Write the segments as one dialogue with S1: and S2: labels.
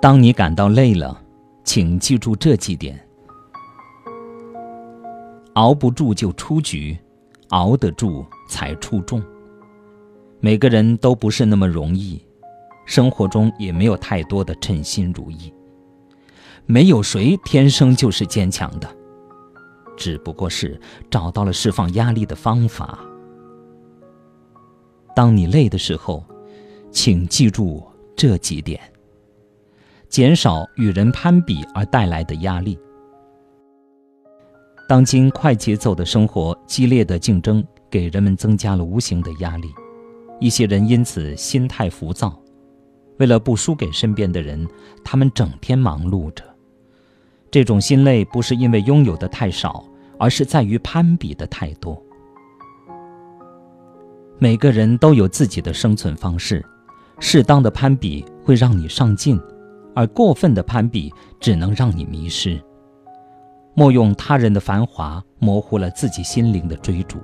S1: 当你感到累了，请记住这几点：熬不住就出局，熬得住才出众。每个人都不是那么容易，生活中也没有太多的称心如意。没有谁天生就是坚强的，只不过是找到了释放压力的方法。当你累的时候，请记住这几点：减少与人攀比而带来的压力。当今快节奏的生活、激烈的竞争，给人们增加了无形的压力，一些人因此心态浮躁。为了不输给身边的人，他们整天忙碌着。这种心累不是因为拥有的太少，而是在于攀比的太多。每个人都有自己的生存方式，适当的攀比会让你上进，而过分的攀比只能让你迷失。莫用他人的繁华模糊了自己心灵的追逐。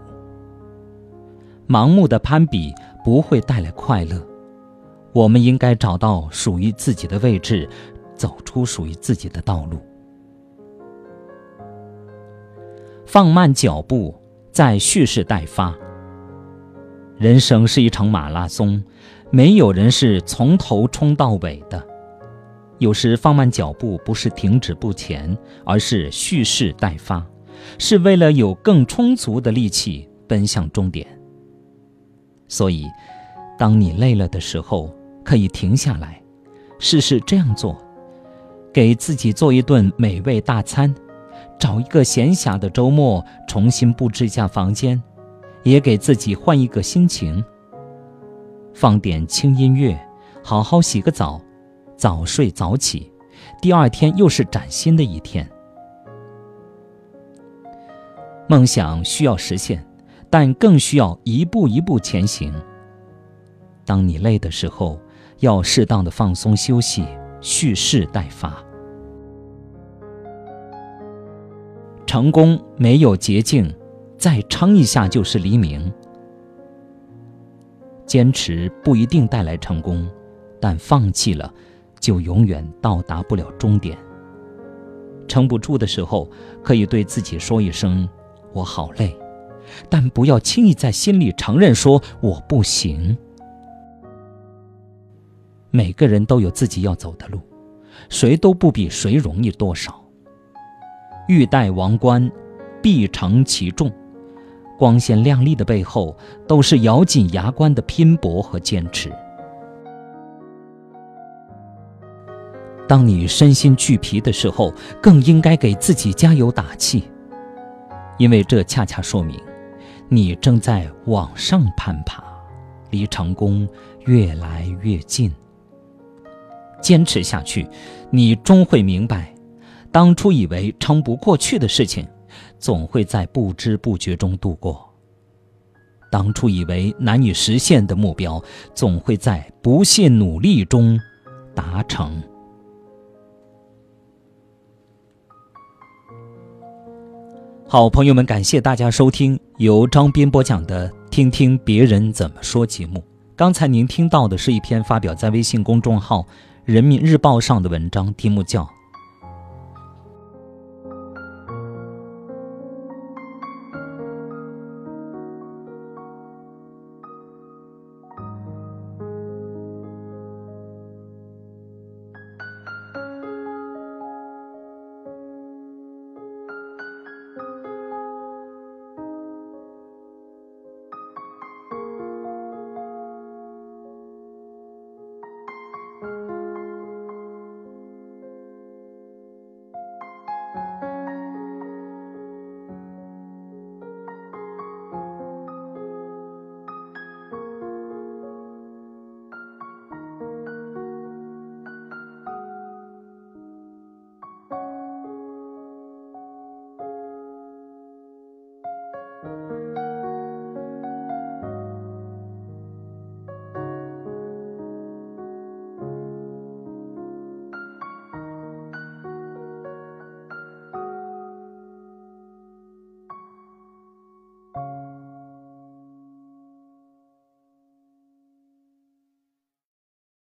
S1: 盲目的攀比不会带来快乐，我们应该找到属于自己的位置，走出属于自己的道路。放慢脚步，再蓄势待发。人生是一场马拉松，没有人是从头冲到尾的。有时放慢脚步，不是停止不前，而是蓄势待发，是为了有更充足的力气奔向终点。所以，当你累了的时候，可以停下来，试试这样做：给自己做一顿美味大餐。找一个闲暇的周末，重新布置一下房间，也给自己换一个心情。放点轻音乐，好好洗个澡，早睡早起，第二天又是崭新的一天。梦想需要实现，但更需要一步一步前行。当你累的时候，要适当的放松休息，蓄势待发。成功没有捷径，再撑一下就是黎明。坚持不一定带来成功，但放弃了，就永远到达不了终点。撑不住的时候，可以对自己说一声“我好累”，但不要轻易在心里承认说“我不行”。每个人都有自己要走的路，谁都不比谁容易多少。欲戴王冠，必承其重。光鲜亮丽的背后，都是咬紧牙关的拼搏和坚持。当你身心俱疲的时候，更应该给自己加油打气，因为这恰恰说明，你正在往上攀爬，离成功越来越近。坚持下去，你终会明白。当初以为撑不过去的事情，总会在不知不觉中度过；当初以为难以实现的目标，总会在不懈努力中达成。好，朋友们，感谢大家收听由张斌播讲的《听听别人怎么说》节目。刚才您听到的是一篇发表在微信公众号《人民日报》上的文章，题目叫。